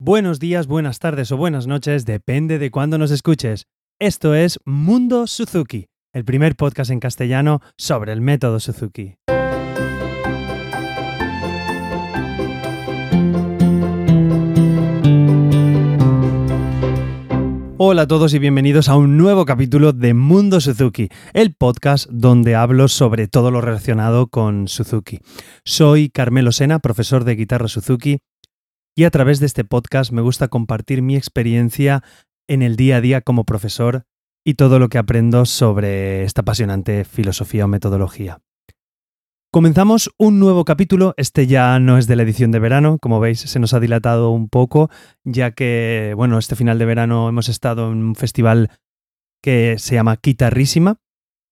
Buenos días, buenas tardes o buenas noches, depende de cuándo nos escuches. Esto es Mundo Suzuki, el primer podcast en castellano sobre el método Suzuki. Hola a todos y bienvenidos a un nuevo capítulo de Mundo Suzuki, el podcast donde hablo sobre todo lo relacionado con Suzuki. Soy Carmelo Sena, profesor de guitarra Suzuki, y a través de este podcast me gusta compartir mi experiencia en el día a día como profesor y todo lo que aprendo sobre esta apasionante filosofía o metodología. Comenzamos un nuevo capítulo, este ya no es de la edición de verano, como veis se nos ha dilatado un poco, ya que, bueno, este final de verano hemos estado en un festival que se llama Guitarrísima.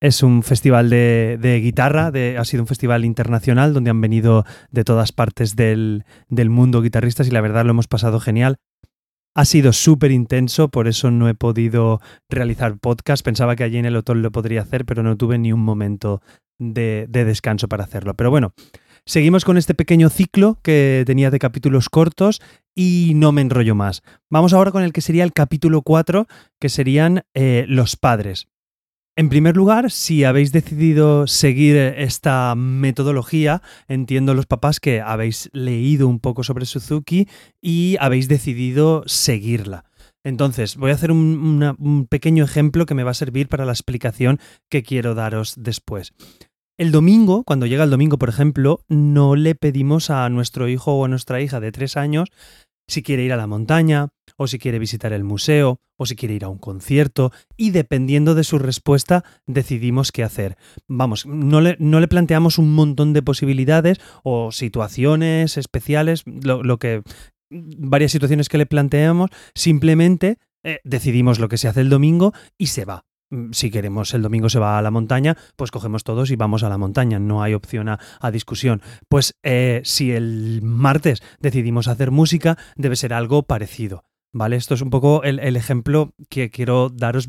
Es un festival de, guitarra, ha sido un festival internacional donde han venido de todas partes del, mundo guitarristas y la verdad lo hemos pasado genial. Ha sido súper intenso, por eso no he podido realizar podcast. Pensaba que allí en el hotel lo podría hacer, pero no tuve ni un momento de, descanso para hacerlo. Pero bueno, seguimos con este pequeño ciclo que tenía de capítulos cortos y no me enrollo más. Vamos ahora con el que sería el capítulo 4, que serían eh, los padres. En primer lugar, si habéis decidido seguir esta metodología, entiendo los papás que habéis leído un poco sobre Suzuki y habéis decidido seguirla. Entonces, voy a hacer un, un, pequeño ejemplo que me va a servir para la explicación que quiero daros después. El domingo, cuando llega el domingo, por ejemplo, no le pedimos a nuestro hijo o a nuestra hija de tres años si quiere ir a la montaña, o si quiere visitar el museo, o si quiere ir a un concierto, y dependiendo de su respuesta decidimos qué hacer. Vamos, no le, no le planteamos un montón de posibilidades o situaciones especiales, lo, que varias situaciones que le planteamos, simplemente eh, decidimos lo que se hace el domingo y se va. Mm, si queremos el domingo se va a la montaña, pues cogemos todos y vamos a la montaña. No hay opción a, discusión. Pues eh, si el martes decidimos hacer música, debe ser algo parecido. ¿Vale? Esto es un poco el, ejemplo que quiero daros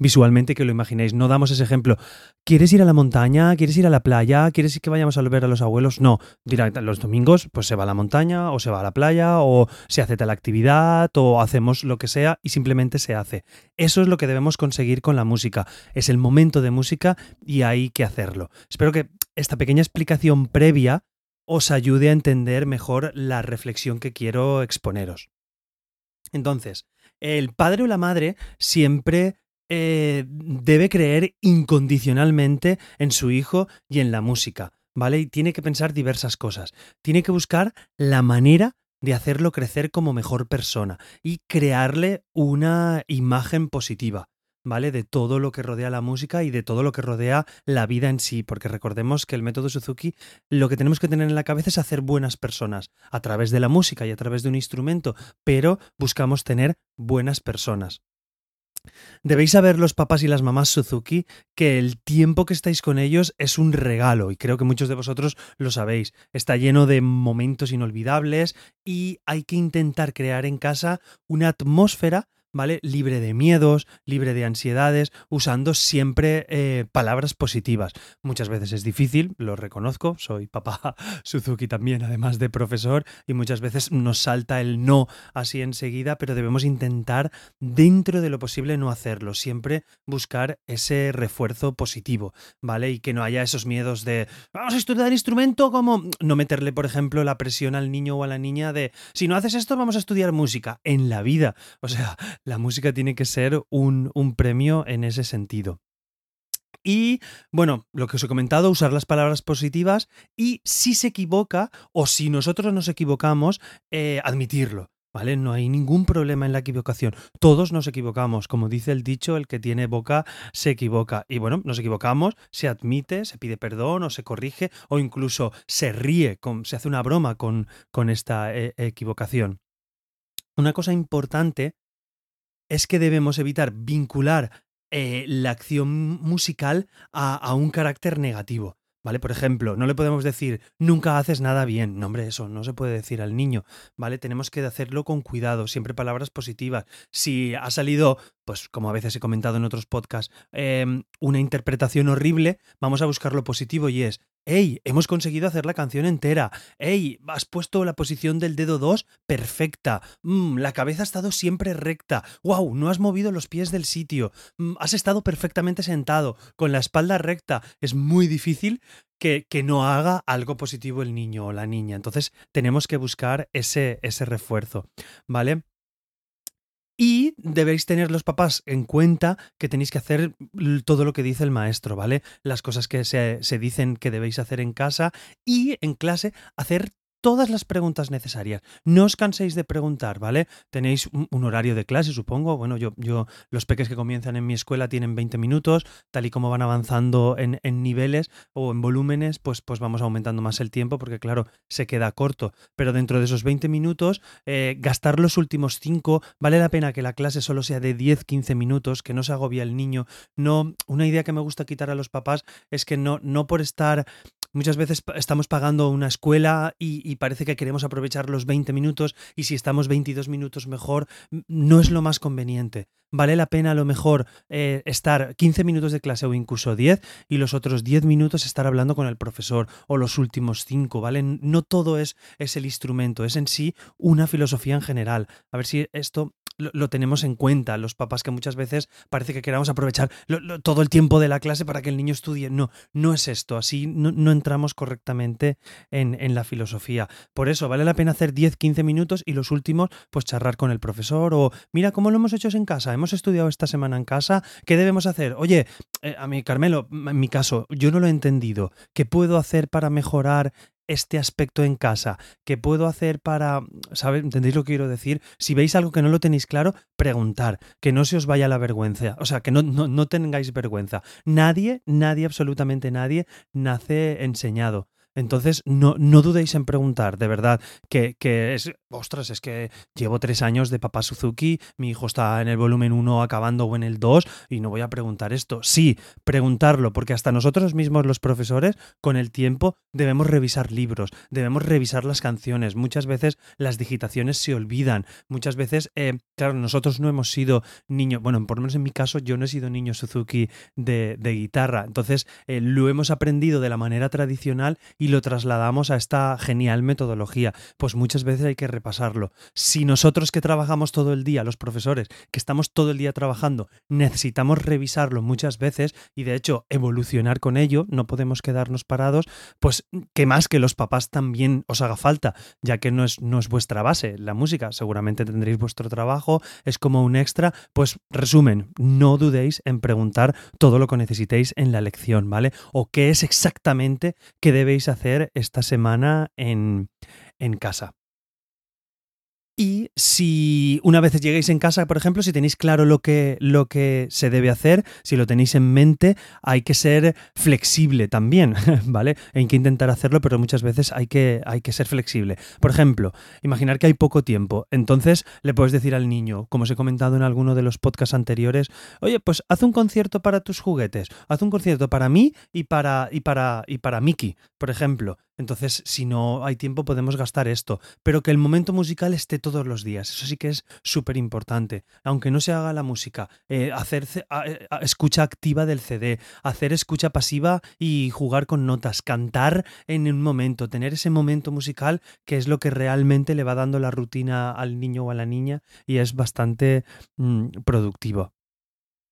visualmente, que lo imaginéis. No damos ese ejemplo. ¿Quieres ir a la montaña? ¿Quieres ir a la playa? ¿Quieres que vayamos a ver a los abuelos? No. Dirá, los domingos, pues se va a la montaña, o se va a la playa, o se hace tal actividad, o hacemos lo que sea y simplemente se hace. Eso es lo que debemos conseguir con la música. Es el momento de música y hay que hacerlo. Espero que esta pequeña explicación previa os ayude a entender mejor la reflexión que quiero exponeros. Entonces, el padre o la madre siempre eh, debe creer incondicionalmente en su hijo y en la música, ¿vale? Y tiene que pensar diversas cosas. Tiene que buscar la manera de hacerlo crecer como mejor persona y crearle una imagen positiva. ¿Vale? De todo lo que rodea la música y de todo lo que rodea la vida en sí, porque recordemos que el método Suzuki lo que tenemos que tener en la cabeza es hacer buenas personas a través de la música y a través de un instrumento, pero buscamos tener buenas personas. Debéis saber los papás y las mamás Suzuki que el tiempo que estáis con ellos es un regalo y creo que muchos de vosotros lo sabéis. Está lleno de momentos inolvidables y hay que intentar crear en casa una atmósfera ¿vale? Libre de miedos, libre de ansiedades, usando siempre eh, palabras positivas. Muchas veces es difícil, lo reconozco, soy papá Suzuki también, además de profesor, y muchas veces nos salta el no así enseguida, pero debemos intentar dentro de lo posible no hacerlo, siempre buscar ese refuerzo positivo, ¿vale? Y que no haya esos miedos de vamos a estudiar instrumento como no meterle, por ejemplo, la presión al niño o a la niña de si no haces esto vamos a estudiar música en la vida. O sea, la música tiene que ser un, premio en ese sentido. Y bueno, lo que os he comentado, usar las palabras positivas y si se equivoca o si nosotros nos equivocamos, eh, admitirlo. ¿Vale? No hay ningún problema en la equivocación. Todos nos equivocamos. Como dice el dicho, el que tiene boca se equivoca. Y bueno, nos equivocamos, se admite, se pide perdón o se corrige o incluso se ríe, se hace una broma con, con esta eh, equivocación. Una cosa importante es que debemos evitar vincular eh, la acción musical a, un carácter negativo. ¿Vale? Por ejemplo, no le podemos decir nunca haces nada bien. No, hombre, eso no se puede decir al niño. ¿Vale? Tenemos que hacerlo con cuidado, siempre palabras positivas. Si ha salido, pues como a veces he comentado en otros podcasts, em, una interpretación horrible, vamos a buscar lo positivo y es ¡Ey! Hemos conseguido hacer la canción entera. ¡Ey! Has puesto la posición del dedo 2 perfecta. Mm, la cabeza ha estado siempre recta. ¡Wow! No has movido los pies del sitio. Mm, has estado perfectamente sentado, con la espalda recta. Es muy difícil que, que, no haga algo positivo el niño o la niña. Entonces tenemos que buscar ese, ese refuerzo, ¿vale? Y debéis tener los papás en cuenta que tenéis que hacer todo lo que dice el maestro, ¿vale? Las cosas que se, se dicen que debéis hacer en casa y en clase hacer todas las preguntas necesarias. No os canséis de preguntar, ¿vale? Tenéis un, horario de clase, supongo. Bueno, yo, yo, los peques que comienzan en mi escuela tienen 20 minutos, tal y como van avanzando en, niveles o en volúmenes, pues, pues vamos aumentando más el tiempo, porque claro, se queda corto. Pero dentro de esos 20 minutos, eh, gastar los últimos 5, vale la pena que la clase solo sea de 10-15 minutos, que no se agobie el niño. No, una idea que me gusta quitar a los papás es que no, no por estar Muchas veces estamos pagando una escuela y, parece que queremos aprovechar los 20 minutos y si estamos 22 minutos mejor, no es lo más conveniente. Vale la pena a lo mejor eh, estar 15 minutos de clase o incluso 10 y los otros 10 minutos estar hablando con el profesor o los últimos 5, ¿vale? No todo es, es el instrumento, es en sí una filosofía en general. A ver si esto lo, tenemos en cuenta, los papás que muchas veces parece que queramos aprovechar todo el tiempo de la clase para que el niño estudie. No, no es esto, así no, entramos correctamente en, en, la filosofía. Por eso vale la pena hacer 10, 15 minutos y los últimos, pues charlar con el profesor o mira cómo lo hemos hecho en casa, hemos estudiado esta semana en casa, ¿qué debemos hacer? Oye, eh, a mí, Carmelo, en mi caso, yo no lo he entendido. ¿Qué puedo hacer para mejorar este aspecto en casa? ¿Qué puedo hacer para, ¿sabes? ¿Entendéis lo que quiero decir? Si veis algo que no lo tenéis claro, preguntar, que no se os vaya la vergüenza, o sea, que no, no, no tengáis vergüenza. Nadie, nadie, absolutamente nadie, nace enseñado. Entonces, no, no dudéis en preguntar, de verdad, que, que, es, ostras, es que llevo tres años de papá Suzuki, mi hijo está en el volumen 1 acabando o en el 2 y no voy a preguntar esto. Sí, preguntarlo, porque hasta nosotros mismos los profesores, con el tiempo, debemos revisar libros, debemos revisar las canciones. Muchas veces las digitaciones se olvidan, muchas veces, eh, claro, nosotros no hemos sido niños, bueno, por lo menos en mi caso, yo no he sido niño Suzuki de, de guitarra, entonces eh, lo hemos aprendido de la manera tradicional lo trasladamos a esta genial metodología. Pues muchas veces hay que repasarlo. Si nosotros que trabajamos todo el día, los profesores, que estamos todo el día trabajando, necesitamos revisarlo muchas veces y de hecho evolucionar con ello, no podemos quedarnos parados, pues que más que los papás también os haga falta, ya que no es, no es vuestra base la música, seguramente tendréis vuestro trabajo, es como un extra, pues resumen, no dudéis en preguntar todo lo que necesitéis en la lección, ¿vale? O qué es exactamente que debéis hacer hacer esta semana en, en casa. Y si una vez lleguéis en casa, por ejemplo, si tenéis claro lo que, lo que se debe hacer, si lo tenéis en mente, hay que ser flexible también, ¿vale? Hay que intentar hacerlo, pero muchas veces hay que, hay que ser flexible. Por ejemplo, imaginar que hay poco tiempo. Entonces le puedes decir al niño, como os he comentado en alguno de los podcasts anteriores, oye, pues haz un concierto para tus juguetes, haz un concierto para mí y para, y para, y para Mickey, por ejemplo. Entonces, si no hay tiempo, podemos gastar esto. Pero que el momento musical esté todos los días. Eso sí que es súper importante. Aunque no se haga la música, eh, hacer eh, escucha activa del CD, hacer escucha pasiva y jugar con notas, cantar en un momento, tener ese momento musical que es lo que realmente le va dando la rutina al niño o a la niña y es bastante mm, productivo.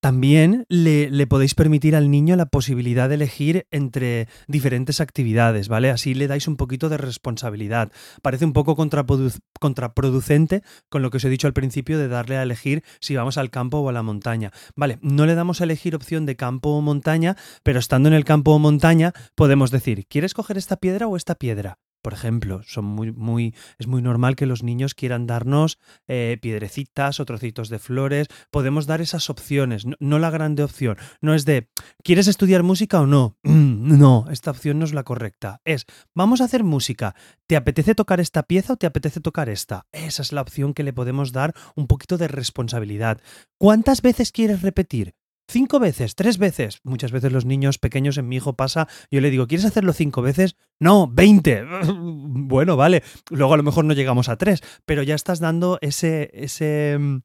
También le, podéis permitir al niño la posibilidad de elegir entre diferentes actividades, ¿vale? Así le dais un poquito de responsabilidad. Parece un poco contraproducente con lo que os he dicho al principio de darle a elegir si vamos al campo o a la montaña. Vale, no le damos a elegir opción de campo o montaña, pero estando en el campo o montaña podemos decir, ¿quieres coger esta piedra o esta piedra? Por ejemplo, son muy, muy, es muy normal que los niños quieran darnos eh, piedrecitas o trocitos de flores. Podemos dar esas opciones, no, la grande opción. No es de, ¿quieres estudiar música o no? no, esta opción no es la correcta. Es, vamos a hacer música. ¿Te apetece tocar esta pieza o te apetece tocar esta? Esa es la opción que le podemos dar un poquito de responsabilidad. ¿Cuántas veces quieres repetir? Cinco veces, tres veces. Muchas veces los niños pequeños en mi hijo pasa, yo le digo, ¿quieres hacerlo cinco veces? No, veinte. bueno, vale. Luego a lo mejor no llegamos a tres, pero ya estás dando ese, ese, mm,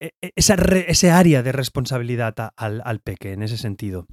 e, e, ese área de responsabilidad al, al peque en ese sentido.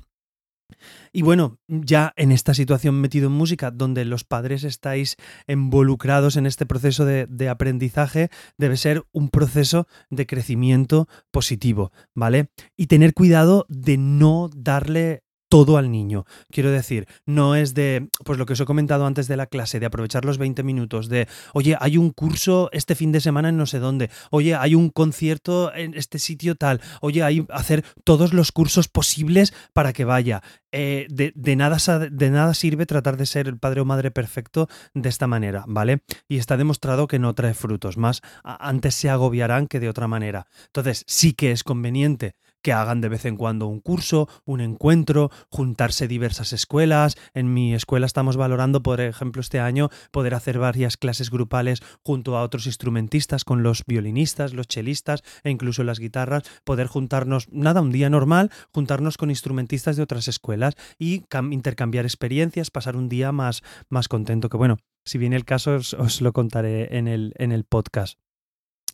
Y bueno, ya en esta situación metido en música, donde los padres estáis involucrados en este proceso de, aprendizaje, debe ser un proceso de crecimiento positivo, ¿vale? Y tener cuidado de no darle todo al niño. Quiero decir, no es de, pues lo que os he comentado antes de la clase, de aprovechar los 20 minutos, de, oye, hay un curso este fin de semana en no sé dónde, oye, hay un concierto en este sitio tal, oye, hay hacer todos los cursos posibles para que vaya. Eh, de, de, nada, de nada sirve tratar de ser el padre o madre perfecto de esta manera, ¿vale? Y está demostrado que no trae frutos, más antes se agobiarán que de otra manera. Entonces, sí que es conveniente que hagan de vez en cuando un curso, un encuentro, juntarse diversas escuelas. En mi escuela estamos valorando, por ejemplo, este año poder hacer varias clases grupales junto a otros instrumentistas, con los violinistas, los chelistas e incluso las guitarras, poder juntarnos, nada, un día normal, juntarnos con instrumentistas de otras escuelas y intercambiar experiencias, pasar un día más, más contento, que bueno, si viene el caso os, lo contaré en el, en el podcast.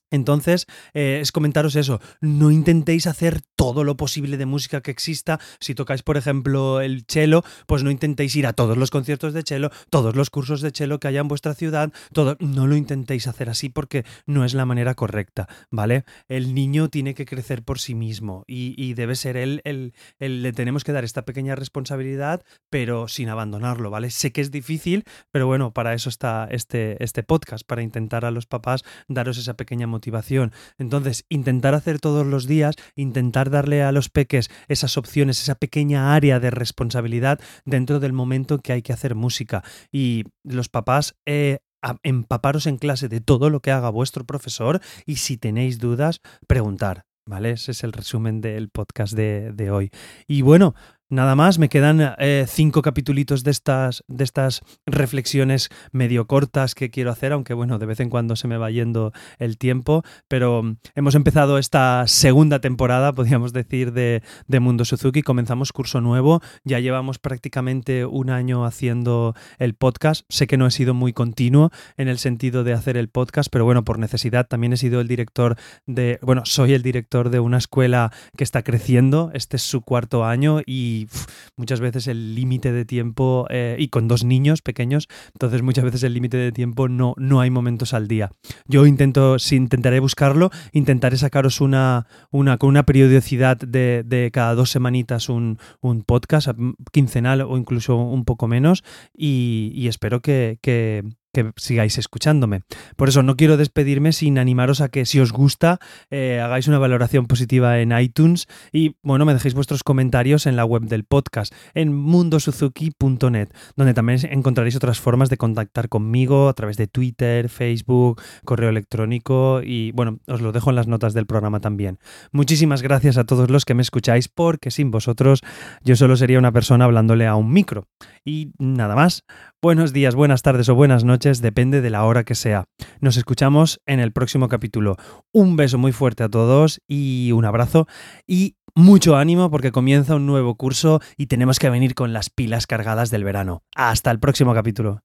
Entonces, eh, es comentaros eso, no intentéis hacer todo lo posible de música que exista. Si tocáis, por ejemplo, el cello, pues no intentéis ir a todos los conciertos de cello, todos los cursos de cello que haya en vuestra ciudad, todo, no lo intentéis hacer así porque no es la manera correcta, ¿vale? El niño tiene que crecer por sí mismo y, debe ser él el, el, le tenemos que dar esta pequeña responsabilidad, pero sin abandonarlo, ¿vale? Sé que es difícil, pero bueno, para eso está este, este podcast, para intentar a los papás daros esa pequeña motivación. Entonces, intentar hacer todos los días, intentar darle a los peques esas opciones, esa pequeña área de responsabilidad dentro del momento que hay que hacer música. Y los papás... Eh, empaparos en clase de todo lo que haga vuestro profesor y si tenéis dudas, preguntar. ¿Vale? Ese es el resumen del podcast de, de hoy. Y bueno, Nada más, me quedan eh, cinco capitulitos de estas, de estas reflexiones medio cortas que quiero hacer, aunque bueno, de vez en cuando se me va yendo el tiempo, pero mm, hemos empezado esta segunda temporada, podríamos decir, de, de, Mundo Suzuki, comenzamos curso nuevo, ya llevamos prácticamente un año haciendo el podcast, sé que no he sido muy continuo en el sentido de hacer el podcast, pero bueno, por necesidad. También he sido el director de, bueno, soy el director de una escuela que está creciendo, este es su cuarto año y muchas veces el límite de tiempo, eh, y con dos niños pequeños, entonces muchas veces el límite de tiempo no, no hay momentos al día. Yo intento, si intentaré buscarlo, intentaré sacaros una, una con una periodicidad de, cada dos semanitas un, un, podcast quincenal o incluso un poco menos y, espero que, que sigáis escuchándome. Por eso no quiero despedirme sin animaros a que si os gusta eh, hagáis una valoración positiva en iTunes y bueno, me dejéis vuestros comentarios en la web del podcast, en mundosuzuki.net, donde también encontraréis otras formas de contactar conmigo a través de Twitter, Facebook, correo electrónico y bueno, os lo dejo en las notas del programa también. Muchísimas gracias a todos los que me escucháis porque sin vosotros yo solo sería una persona hablándole a un micro. Y nada más, buenos días, buenas tardes o buenas noches depende de la hora que sea. Nos escuchamos en el próximo capítulo. Un beso muy fuerte a todos y un abrazo y mucho ánimo porque comienza un nuevo curso y tenemos que venir con las pilas cargadas del verano. Hasta el próximo capítulo.